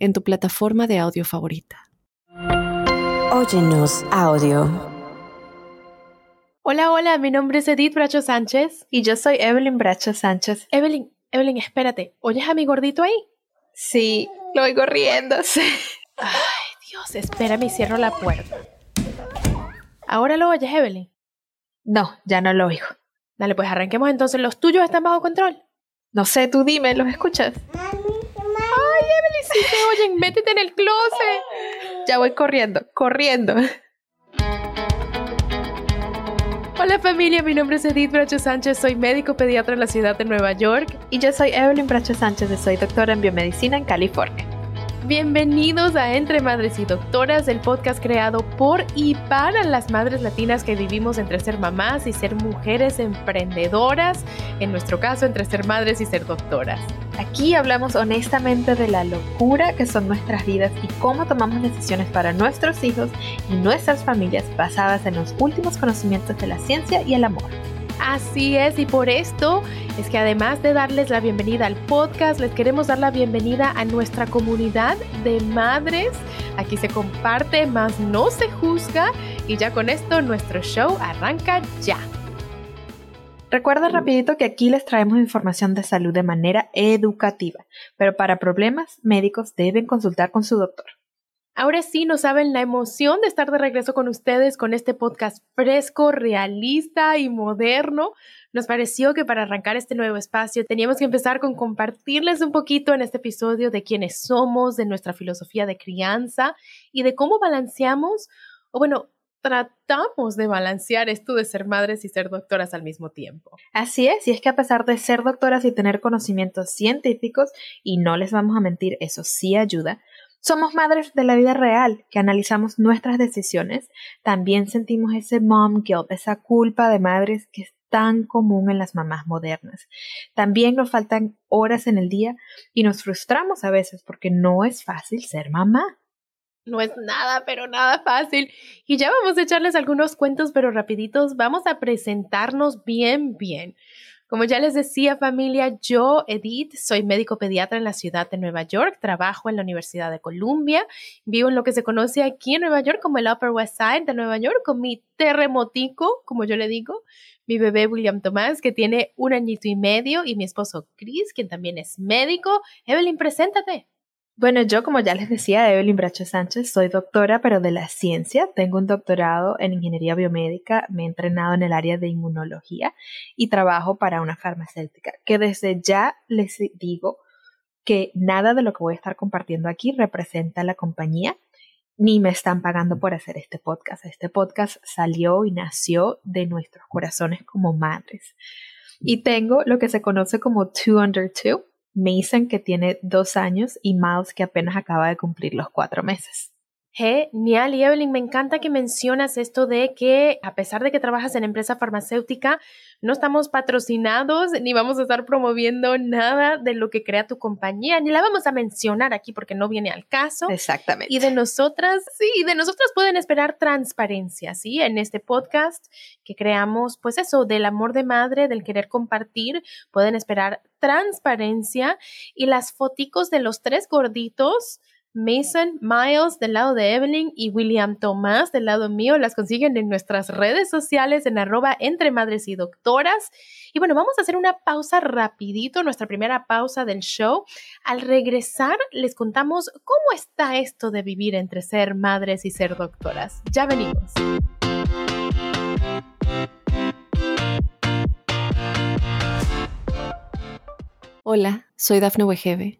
en tu plataforma de audio favorita. Óyenos audio. Hola, hola, mi nombre es Edith Bracho Sánchez. Y yo soy Evelyn Bracho Sánchez. Evelyn, Evelyn, espérate, ¿oyes a mi gordito ahí? Sí, lo oigo riéndose. Ay, Dios, espérame y cierro la puerta. ¿Ahora lo oyes, Evelyn? No, ya no lo oigo. Dale, pues arranquemos entonces. ¿Los tuyos están bajo control? No sé, tú dime, ¿los escuchas? Evelyn, si te oyen, métete en el closet. Ya voy corriendo, corriendo. Hola familia, mi nombre es Edith Bracho Sánchez, soy médico pediatra en la ciudad de Nueva York. Y yo soy Evelyn Bracho Sánchez soy doctora en biomedicina en California. Bienvenidos a Entre Madres y Doctoras, el podcast creado por y para las madres latinas que vivimos entre ser mamás y ser mujeres emprendedoras, en nuestro caso entre ser madres y ser doctoras. Aquí hablamos honestamente de la locura que son nuestras vidas y cómo tomamos decisiones para nuestros hijos y nuestras familias basadas en los últimos conocimientos de la ciencia y el amor. Así es, y por esto es que además de darles la bienvenida al podcast, les queremos dar la bienvenida a nuestra comunidad de madres. Aquí se comparte, más no se juzga, y ya con esto nuestro show arranca ya. Recuerda rapidito que aquí les traemos información de salud de manera educativa, pero para problemas médicos deben consultar con su doctor. Ahora sí, no saben la emoción de estar de regreso con ustedes con este podcast fresco, realista y moderno. Nos pareció que para arrancar este nuevo espacio teníamos que empezar con compartirles un poquito en este episodio de quiénes somos, de nuestra filosofía de crianza y de cómo balanceamos, o bueno, tratamos de balancear esto de ser madres y ser doctoras al mismo tiempo. Así es, y es que a pesar de ser doctoras y tener conocimientos científicos, y no les vamos a mentir, eso sí ayuda, somos madres de la vida real que analizamos nuestras decisiones. También sentimos ese mom guilt, esa culpa de madres que es tan común en las mamás modernas. También nos faltan horas en el día y nos frustramos a veces porque no es fácil ser mamá. No es nada, pero nada fácil. Y ya vamos a echarles algunos cuentos, pero rapiditos. Vamos a presentarnos bien, bien. Como ya les decía familia, yo, Edith, soy médico pediatra en la ciudad de Nueva York, trabajo en la Universidad de Columbia, vivo en lo que se conoce aquí en Nueva York como el Upper West Side de Nueva York, con mi terremotico, como yo le digo, mi bebé William Tomás, que tiene un añito y medio, y mi esposo Chris, quien también es médico. Evelyn, preséntate. Bueno, yo como ya les decía, Evelyn Bracho Sánchez, soy doctora, pero de la ciencia. Tengo un doctorado en ingeniería biomédica, me he entrenado en el área de inmunología y trabajo para una farmacéutica, que desde ya les digo que nada de lo que voy a estar compartiendo aquí representa la compañía, ni me están pagando por hacer este podcast. Este podcast salió y nació de nuestros corazones como madres. Y tengo lo que se conoce como Two Under Two Mason que tiene dos años y Miles que apenas acaba de cumplir los cuatro meses. Genial, y Evelyn, me encanta que mencionas esto de que a pesar de que trabajas en empresa farmacéutica, no estamos patrocinados ni vamos a estar promoviendo nada de lo que crea tu compañía, ni la vamos a mencionar aquí porque no viene al caso. Exactamente. Y de nosotras, sí, de nosotras pueden esperar transparencia, ¿sí? En este podcast que creamos, pues eso, del amor de madre, del querer compartir, pueden esperar transparencia y las foticos de los tres gorditos Mason, Miles del lado de Evelyn y William Tomás del lado mío. Las consiguen en nuestras redes sociales en arroba entre madres y doctoras. Y bueno, vamos a hacer una pausa rapidito, nuestra primera pausa del show. Al regresar les contamos cómo está esto de vivir entre ser madres y ser doctoras. Ya venimos. Hola, soy Dafne Wegebe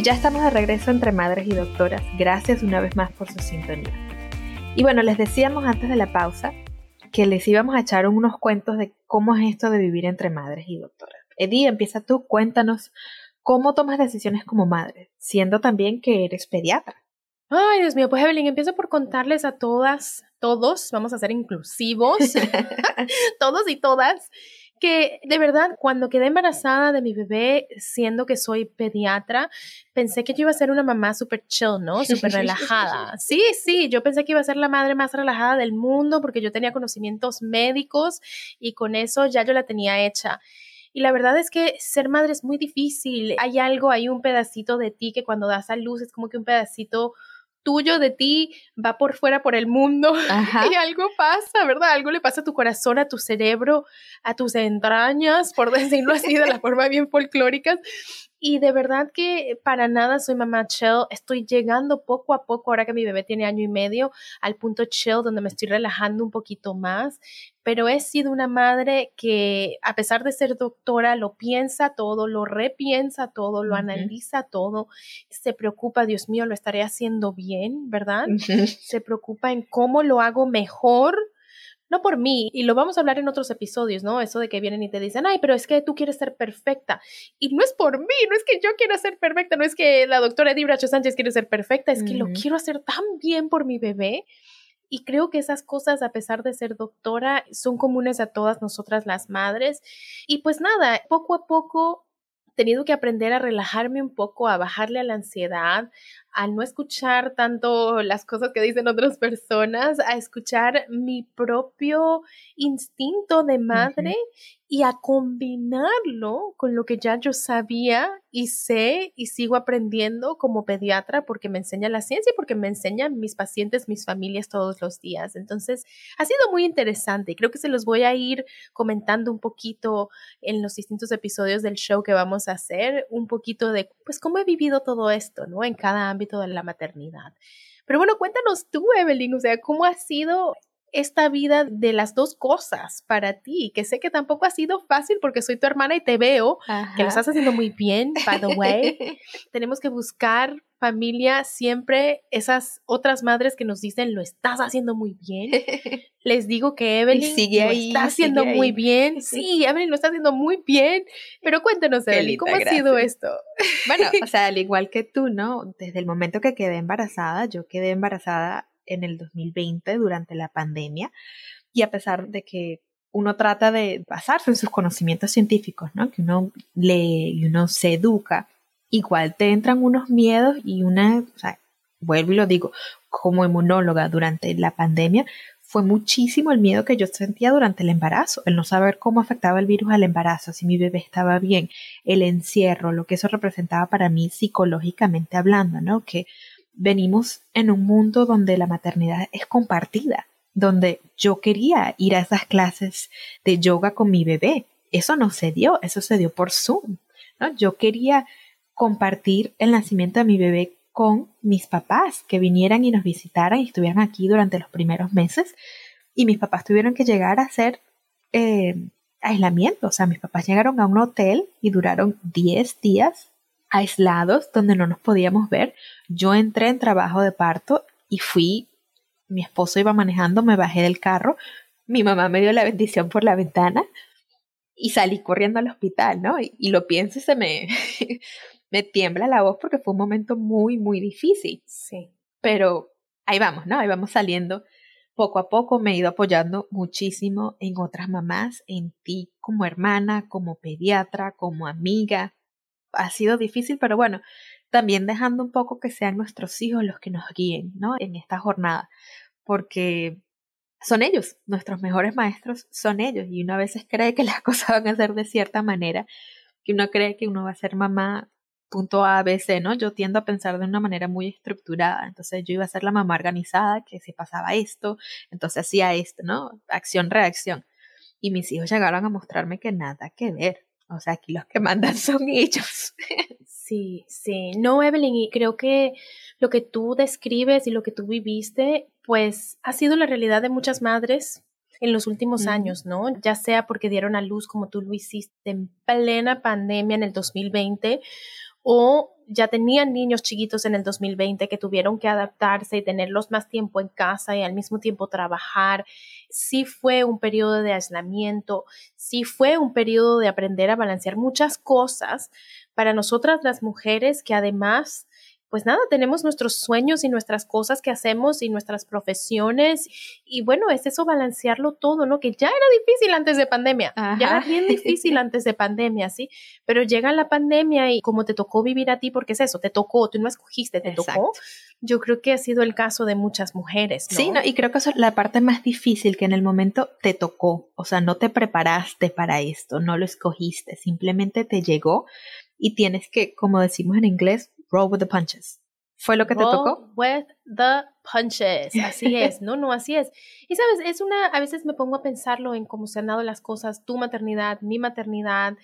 Y ya estamos de regreso entre madres y doctoras. Gracias una vez más por su sintonía. Y bueno, les decíamos antes de la pausa que les íbamos a echar unos cuentos de cómo es esto de vivir entre madres y doctoras. Eddie, empieza tú, cuéntanos cómo tomas decisiones como madre, siendo también que eres pediatra. Ay, Dios mío, pues Evelyn, empiezo por contarles a todas, todos, vamos a ser inclusivos, todos y todas, que de verdad cuando quedé embarazada de mi bebé, siendo que soy pediatra, pensé que yo iba a ser una mamá súper chill, ¿no? Súper relajada. Sí, sí, yo pensé que iba a ser la madre más relajada del mundo porque yo tenía conocimientos médicos y con eso ya yo la tenía hecha. Y la verdad es que ser madre es muy difícil. Hay algo, hay un pedacito de ti que cuando das a luz es como que un pedacito tuyo de ti va por fuera por el mundo y algo pasa, ¿verdad? Algo le pasa a tu corazón, a tu cerebro, a tus entrañas, por decirlo así de la forma bien folclórica. Y de verdad que para nada soy mamá chill. Estoy llegando poco a poco, ahora que mi bebé tiene año y medio, al punto chill donde me estoy relajando un poquito más. Pero he sido una madre que, a pesar de ser doctora, lo piensa todo, lo repiensa todo, lo analiza todo. Se preocupa, Dios mío, lo estaré haciendo bien, ¿verdad? Se preocupa en cómo lo hago mejor no por mí, y lo vamos a hablar en otros episodios, ¿no? Eso de que vienen y te dicen, ay, pero es que tú quieres ser perfecta. Y no es por mí, no es que yo quiera ser perfecta, no es que la doctora Edith Bracho Sánchez quiere ser perfecta, es que lo quiero hacer tan bien por mi bebé. Y creo que esas cosas, a pesar de ser doctora, son comunes a todas nosotras las madres. Y pues nada, poco a poco tenido que aprender a relajarme un poco, a bajarle a la ansiedad, a no escuchar tanto las cosas que dicen otras personas, a escuchar mi propio instinto de madre y a combinarlo con lo que ya yo sabía y sé y sigo aprendiendo como pediatra porque me enseña la ciencia y porque me enseñan mis pacientes, mis familias todos los días. Entonces, ha sido muy interesante. Creo que se los voy a ir comentando un poquito en los distintos episodios del show que vamos a hacer, un poquito de pues cómo he vivido todo esto, ¿no? En cada ámbito de la maternidad. Pero bueno, cuéntanos tú, Evelyn, o sea, ¿cómo ha sido esta vida de las dos cosas para ti, que sé que tampoco ha sido fácil porque soy tu hermana y te veo que lo estás haciendo muy bien, by the way. Tenemos que buscar familia siempre esas otras madres que nos dicen lo estás haciendo muy bien. Les digo que Evelyn sigue lo está haciendo muy bien. Sí, Evelyn lo está haciendo muy bien. Pero cuéntanos, Evelyn, ¿cómo ha sido esto? Bueno, o sea, al igual que tú, ¿no? Desde el momento que quedé embarazada, yo quedé embarazada en el 2020 durante la pandemia y a pesar de que uno trata de basarse en sus conocimientos científicos, ¿no? Que uno lee y uno se educa, igual te entran unos miedos y una, vuelvo y lo digo, como inmunóloga durante la pandemia, fue muchísimo el miedo que yo sentía durante el embarazo, el no saber cómo afectaba el virus al embarazo, si mi bebé estaba bien, el encierro, lo que eso representaba para mí psicológicamente hablando, ¿no? Que venimos en un mundo donde la maternidad es compartida, donde yo quería ir a esas clases de yoga con mi bebé. Eso no se dio, eso se dio por Zoom. ¿no? Yo quería compartir el nacimiento de mi bebé con mis papás, que vinieran y nos visitaran y estuvieran aquí durante los primeros meses. Y mis papás tuvieron que llegar a hacer eh, aislamiento. O sea, mis papás llegaron a un hotel y duraron 10 días aislados donde no nos podíamos ver. Yo entré en trabajo de parto y fui, mi esposo iba manejando, me bajé del carro, mi mamá me dio la bendición por la ventana y salí corriendo al hospital, ¿no? Y, lo pienso y se me, me tiembla la voz porque fue un momento muy, muy difícil. Sí. Pero ahí vamos, ¿no? Ahí vamos saliendo. Poco a poco me he ido apoyando muchísimo en otras mamás, en ti como hermana, como pediatra, como amiga, ha sido difícil, pero bueno, también dejando un poco que sean nuestros hijos los que nos guíen, ¿no? En esta jornada, porque son ellos, nuestros mejores maestros son ellos, y uno a veces cree que las cosas van a ser de cierta manera, que uno cree que uno va a ser mamá punto A, B, C, ¿no? Yo tiendo a pensar de una manera muy estructurada, entonces yo iba a ser la mamá organizada, que si pasaba esto, entonces hacía esto, ¿no? Acción, reacción. Y mis hijos llegaron a mostrarme que nada que ver. O sea, aquí los que mandan son ellos. Sí, sí. No, Evelyn, y creo que lo que tú describes y lo que tú viviste, pues ha sido la realidad de muchas madres en los últimos años, ¿no? Ya sea porque dieron a luz como tú lo hiciste en plena pandemia en el 2020 o ya tenían niños chiquitos en el 2020 que tuvieron que adaptarse y tenerlos más tiempo en casa y al mismo tiempo trabajar. Sí fue un periodo de aislamiento, sí fue un periodo de aprender a balancear muchas cosas para nosotras las mujeres que además pues nada, tenemos nuestros sueños y nuestras cosas que hacemos y nuestras profesiones. Y bueno, es eso balancearlo todo, ¿no? Que ya era difícil antes de pandemia, ya era bien difícil antes de pandemia, ¿sí? Pero llega la pandemia y como te tocó vivir a ti, porque es eso, te tocó, tú no escogiste, te tocó. Yo creo que ha sido el caso de muchas mujeres, ¿no? Sí, no, y creo que eso es la parte más difícil, que en el momento te tocó, o sea, no te preparaste para esto, no lo escogiste, simplemente te llegó y tienes que, como decimos en inglés, roll with the punches. ¿Fue lo que te tocó? With the punches. Así es, no, no, así es. Y sabes, es una, a veces me pongo a pensarlo en cómo se han dado las cosas, tu maternidad, mi maternidad.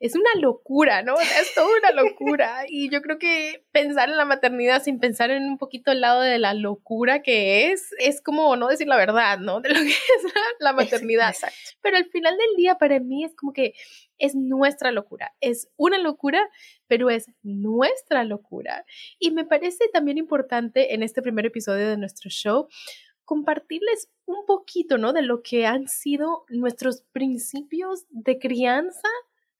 Es una locura, ¿no? Es toda una locura. Y yo creo que pensar en la maternidad sin pensar en un poquito el lado de la locura que es, es como no decir la verdad, ¿no? De lo que es la, maternidad. Pero al final del día, para mí es como que es nuestra locura. Es una locura, pero es nuestra locura. Y me parece también importante en este primer episodio de nuestro show compartirles un poquito, ¿no? De lo que han sido nuestros principios de crianza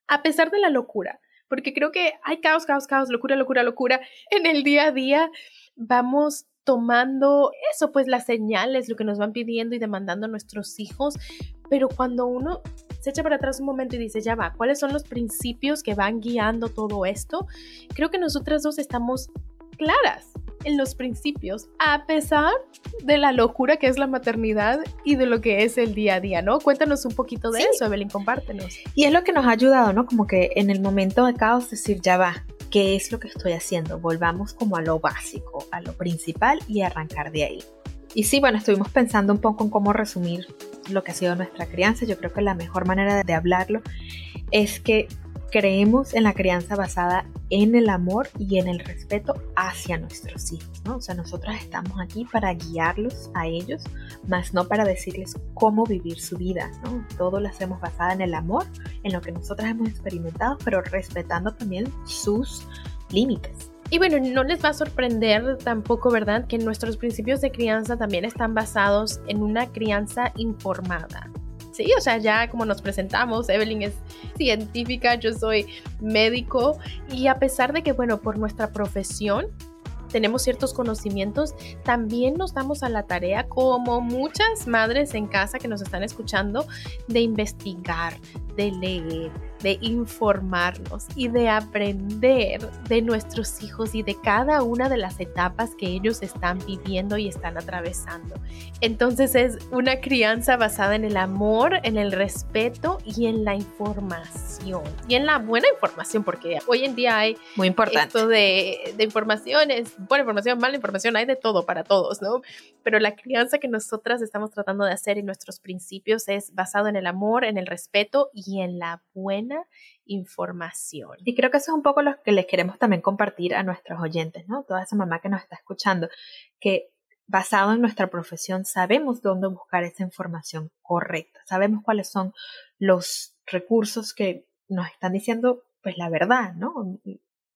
a pesar de la locura. Porque creo que hay caos, caos, caos, locura, locura, locura en el día a día. Vamos tomando eso, pues las señales, lo que nos van pidiendo y demandando nuestros hijos. Pero cuando uno se echa para atrás un momento y dice, ya va, ¿cuáles son los principios que van guiando todo esto? Creo que nosotras dos estamos claras en los principios, a pesar de la locura que es la maternidad y de lo que es el día a día, ¿no? Cuéntanos un poquito de eso, Evelyn, compártenos. Y es lo que nos ha ayudado, ¿no? Como que en el momento de caos decir, ya va, ¿qué es lo que estoy haciendo? Volvamos como a lo básico, a lo principal y arrancar de ahí. Y sí, bueno, estuvimos pensando un poco en cómo resumir lo que ha sido nuestra crianza. Yo creo que la mejor manera de hablarlo es que creemos en la crianza basada en el amor y en el respeto hacia nuestros hijos, ¿no? O sea, nosotras estamos aquí para guiarlos a ellos, más no para decirles cómo vivir su vida, ¿no? Todo lo hacemos basada en el amor, en lo que nosotras hemos experimentado, pero respetando también sus límites. Y bueno, no les va a sorprender tampoco, ¿verdad? Que nuestros principios de crianza también están basados en una crianza informada. Sí, o sea, ya como nos presentamos, Evelyn es científica, yo soy médico y a pesar de que, bueno, por nuestra profesión tenemos ciertos conocimientos, también nos damos a la tarea, como muchas madres en casa que nos están escuchando, de investigar, de leer, de informarnos y de aprender de nuestros hijos y de cada una de las etapas que ellos están viviendo y están atravesando. Entonces es una crianza basada en el amor, en el respeto y en la información. Y en la buena información, porque hoy en día hay Muy importante. esto de, de informaciones, buena información, mala información, hay de todo para todos, ¿no? Pero la crianza que nosotras estamos tratando de hacer y nuestros principios es basado en el amor, en el respeto y y en la buena información. Y creo que eso es un poco lo que les queremos también compartir a nuestros oyentes, ¿no? Toda esa mamá que nos está escuchando, que basado en nuestra profesión sabemos dónde buscar esa información correcta, sabemos cuáles son los recursos que nos están diciendo pues la verdad, ¿no?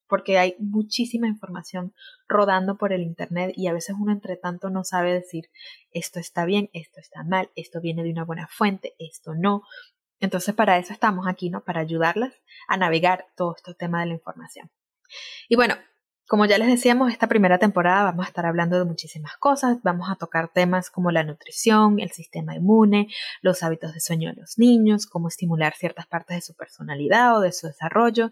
Porque hay muchísima información rodando por el Internet y a veces uno entre tanto no sabe decir esto está bien, esto está mal, esto viene de una buena fuente, esto no. Entonces, para eso estamos aquí, ¿no? Para ayudarlas a navegar todo este tema de la información. Y bueno, como ya les decíamos, esta primera temporada vamos a estar hablando de muchísimas cosas. Vamos a tocar temas como la nutrición, el sistema inmune, los hábitos de sueño de los niños, cómo estimular ciertas partes de su personalidad o de su desarrollo.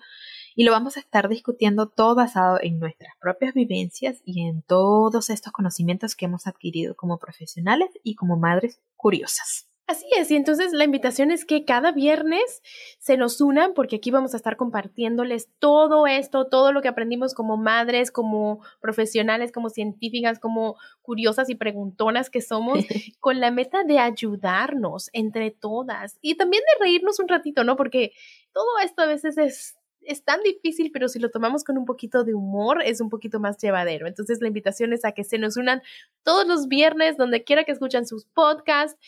Y lo vamos a estar discutiendo todo basado en nuestras propias vivencias y en todos estos conocimientos que hemos adquirido como profesionales y como madres curiosas. Así es, y entonces la invitación es que cada viernes se nos unan porque aquí vamos a estar compartiéndoles todo esto, todo lo que aprendimos como madres, como profesionales, como científicas, como curiosas y preguntonas que somos, con la meta de ayudarnos entre todas y también de reírnos un ratito, ¿no? Porque todo esto a veces es es tan difícil, pero si lo tomamos con un poquito de humor, es un poquito más llevadero. Entonces, la invitación es a que se nos unan todos los viernes, donde quiera que escuchan sus podcasts,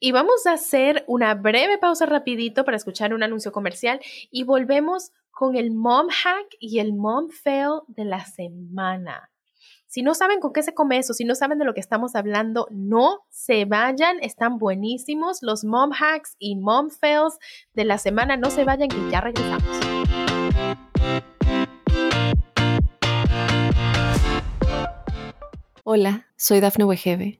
y vamos a hacer una breve pausa rapidito para escuchar un anuncio comercial y volvemos con el mom hack y el mom fail de la semana. Si no saben con qué se come eso, si no saben de lo que estamos hablando, no se vayan, están buenísimos los mom hacks y mom fails de la semana. No se vayan que ya regresamos. Hola, soy Dafne Wegebe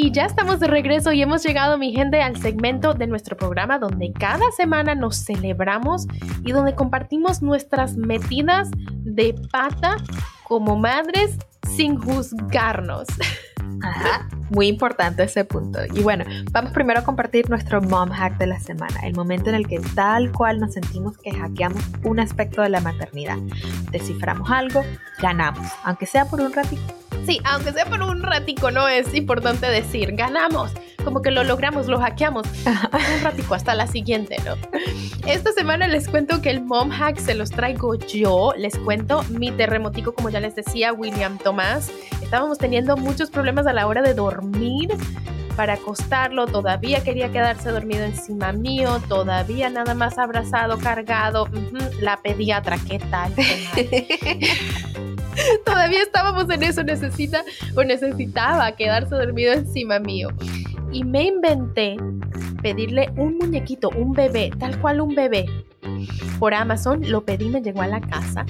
Y ya estamos de regreso y hemos llegado, mi gente, al segmento de nuestro programa donde cada semana nos celebramos y donde compartimos nuestras metidas de pata como madres sin juzgarnos. Ajá, muy importante ese punto. Y bueno, vamos primero a compartir nuestro mom hack de la semana, el momento en el que tal cual nos sentimos que hackeamos un aspecto de la maternidad. Desciframos algo, ganamos, aunque sea por un ratito. Sí, aunque sea por un ratico, no es importante decir, ganamos, como que lo logramos, lo hackeamos. un ratico hasta la siguiente, ¿no? Esta semana les cuento que el mom hack se los traigo yo. Les cuento mi terremotico, como ya les decía, William Tomás. Estábamos teniendo muchos problemas a la hora de dormir para acostarlo, todavía quería quedarse dormido encima mío, todavía nada más abrazado, cargado. la pediatra, ¿qué tal? Todavía estábamos en eso, necesita o necesitaba quedarse dormido encima mío. Y me inventé pedirle un muñequito, un bebé, tal cual un bebé. Por Amazon lo pedí, me llegó a la casa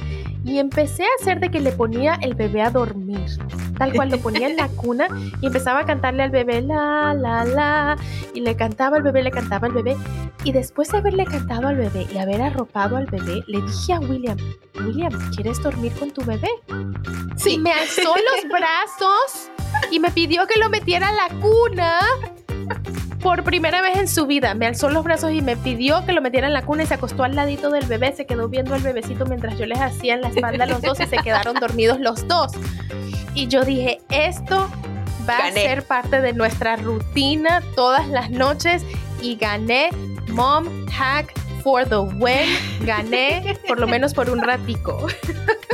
y empecé a hacer de que le ponía el bebé a dormir. Tal cual lo ponía en la cuna y empezaba a cantarle al bebé la, la, la. Y le cantaba al bebé, le cantaba al bebé. Y después de haberle cantado al bebé y haber arropado al bebé, le dije a William, William, ¿quieres dormir con tu bebé? Sí. me alzó los brazos y me pidió que lo metiera a la cuna por primera vez en su vida. Me alzó los brazos y me pidió que lo metiera en la cuna y se acostó al ladito del bebé. Se quedó viendo al bebecito mientras yo les hacía en la espalda a los dos y se quedaron dormidos los dos. Y yo dije, esto va a ser parte de nuestra rutina todas las noches y gané Mom Hack for the win. Gané por lo menos por un ratico.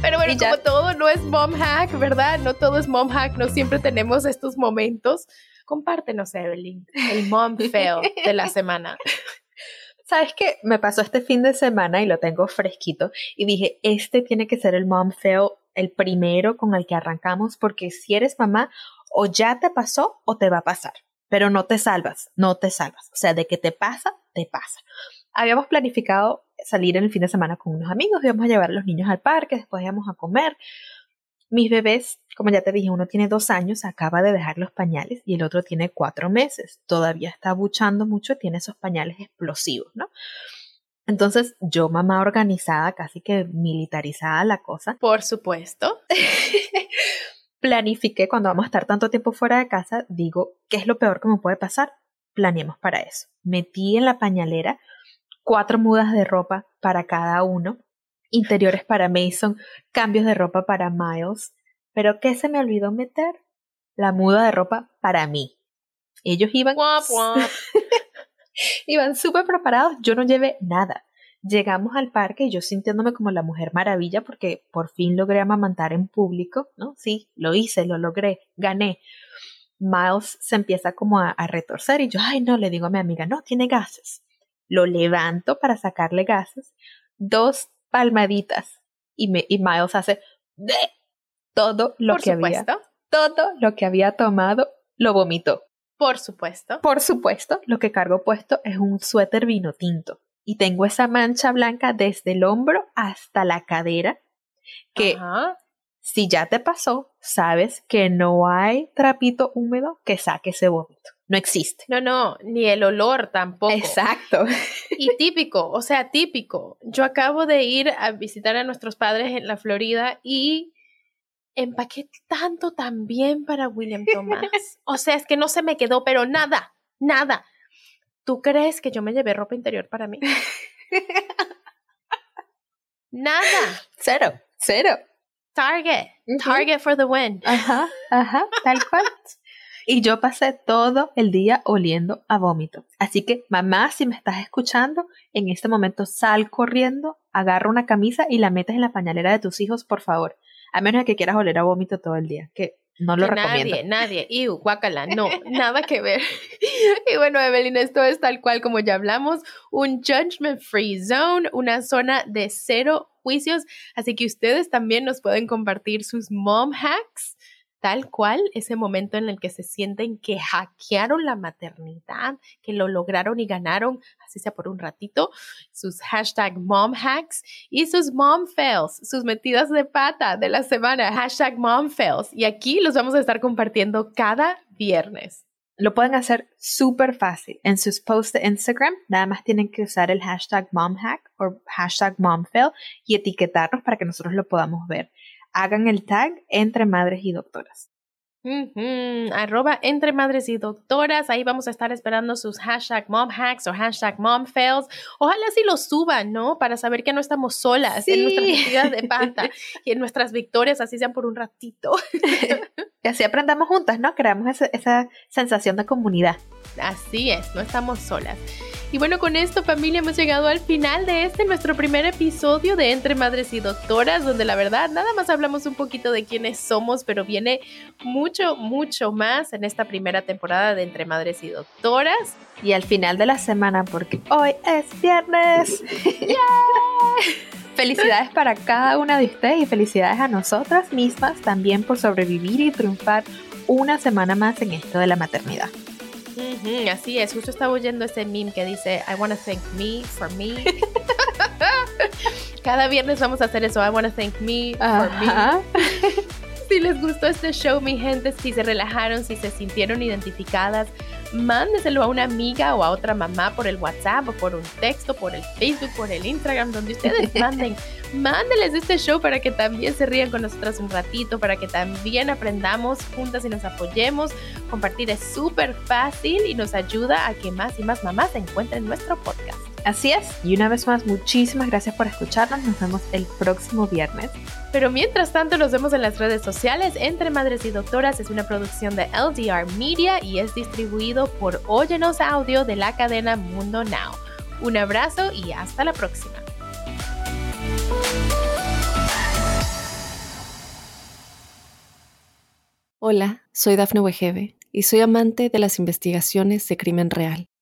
Pero bueno, como todo no es mom hack, ¿verdad? No todo es mom hack, no siempre tenemos estos momentos. Compártenos, Evelyn, el mom fail de la semana. ¿Sabes qué? Me pasó este fin de semana y lo tengo fresquito y dije, este tiene que ser el mom fail, el primero con el que arrancamos, porque si eres mamá, o ya te pasó o te va a pasar, pero no te salvas, no te salvas. O sea, de que te pasa, te pasa. Habíamos planificado salir en el fin de semana con unos amigos, íbamos a llevar a los niños al parque, después íbamos a comer. Mis bebés, como ya te dije, uno tiene dos años, acaba de dejar los pañales y el otro tiene cuatro meses. Todavía está buchando mucho, tiene esos pañales explosivos, ¿no? Entonces, yo, mamá organizada, casi que militarizada la cosa. Por supuesto. planifiqué cuando vamos a estar tanto tiempo fuera de casa, digo, ¿qué es lo peor que me puede pasar? Planeemos para eso. Metí en la pañalera cuatro mudas de ropa para cada uno, interiores para Mason, cambios de ropa para Miles. Pero ¿qué se me olvidó meter? La muda de ropa para mí. Ellos iban... iban súper preparados, yo no llevé nada. Llegamos al parque y yo sintiéndome como la mujer maravilla porque por fin logré amamantar en público, ¿no? Sí, lo hice, lo logré, gané. Miles se empieza como a, a retorcer y yo, ay, no, le digo a mi amiga, no, tiene gases lo levanto para sacarle gases, dos palmaditas y, me, y Miles hace de todo lo que había todo lo que había tomado lo vomitó. Por supuesto. Por supuesto, lo que cargo puesto es un suéter vino tinto y tengo esa mancha blanca desde el hombro hasta la cadera que si ya te pasó, sabes que no hay trapito húmedo que saque ese vómito. No existe. No, no, ni el olor tampoco. Exacto. Y típico, o sea, típico. Yo acabo de ir a visitar a nuestros padres en la Florida y empaqué tanto también para William Thomas. O sea, es que no se me quedó, pero nada, nada. ¿Tú crees que yo me llevé ropa interior para mí? nada. Cero, cero. Target, Target for the win. Ajá, ajá, tal cual. Y yo pasé todo el día oliendo a vómito. Así que, mamá, si me estás escuchando, en este momento sal corriendo, agarra una camisa y la metes en la pañalera de tus hijos, por favor. A menos que quieras oler a vómito todo el día, que no lo recomiendo. Nadie, nadie. Iu, guacala, no, nada que ver. y bueno, Evelyn, esto es tal cual como ya hablamos, un judgment free zone, una zona de cero juicios. Así que ustedes también nos pueden compartir sus mom hacks tal cual ese momento en el que se sienten que hackearon la maternidad, que lo lograron y ganaron, así sea por un ratito, sus hashtag mom hacks y sus mom fails, sus metidas de pata de la semana, hashtag mom fails. Y aquí los vamos a estar compartiendo cada viernes. Lo pueden hacer súper fácil. En sus posts de Instagram, nada más tienen que usar el hashtag momhack o hashtag momfail y etiquetarnos para que nosotros lo podamos ver hagan el tag entre madres y doctoras. Arroba entre madres y doctoras. Ahí vamos a estar esperando sus hashtag mom hacks o hashtag mom fails. Ojalá sí los suban, ¿no? Para saber que no estamos solas en nuestras vidas de pata y en nuestras victorias, así sean por un ratito. y así aprendamos juntas, ¿no? Creamos esa sensación de comunidad. Así es, no estamos solas. Y bueno, con esto familia hemos llegado al final de este nuestro primer episodio de Entre Madres y Doctoras, donde la verdad nada más hablamos un poquito de quiénes somos, pero viene mucho, mucho más en esta primera temporada de Entre Madres y Doctoras. Y al final de la semana, porque hoy es viernes. Felicidades para cada una de ustedes y felicidades a nosotras mismas también por sobrevivir y triunfar una semana más en esto de la maternidad así es, justo estaba oyendo ese meme que dice, I want to thank me for me. Cada viernes vamos a hacer eso, I want to thank me for me. Si les gustó este show, mi gente, si se relajaron, si se sintieron identificadas, mándeselo a una amiga o a otra mamá por el WhatsApp o por un texto, por el Facebook, por el Instagram, donde ustedes manden. Mándeles este show para que también se rían con nosotras un ratito, para que también aprendamos juntas y nos apoyemos. Compartir es súper fácil y nos ayuda a que más y más mamás encuentren nuestro podcast. Así es, y una vez más, muchísimas gracias por escucharnos. Nos vemos el próximo viernes. Pero mientras tanto, nos vemos en las redes sociales. Entre Madres y Doctoras es una producción de LDR Media y es distribuido por Óyenos Audio de la cadena Mundo Now. Un abrazo y hasta la próxima. Hola, soy Dafne Wegebe y soy amante de las investigaciones de crimen real.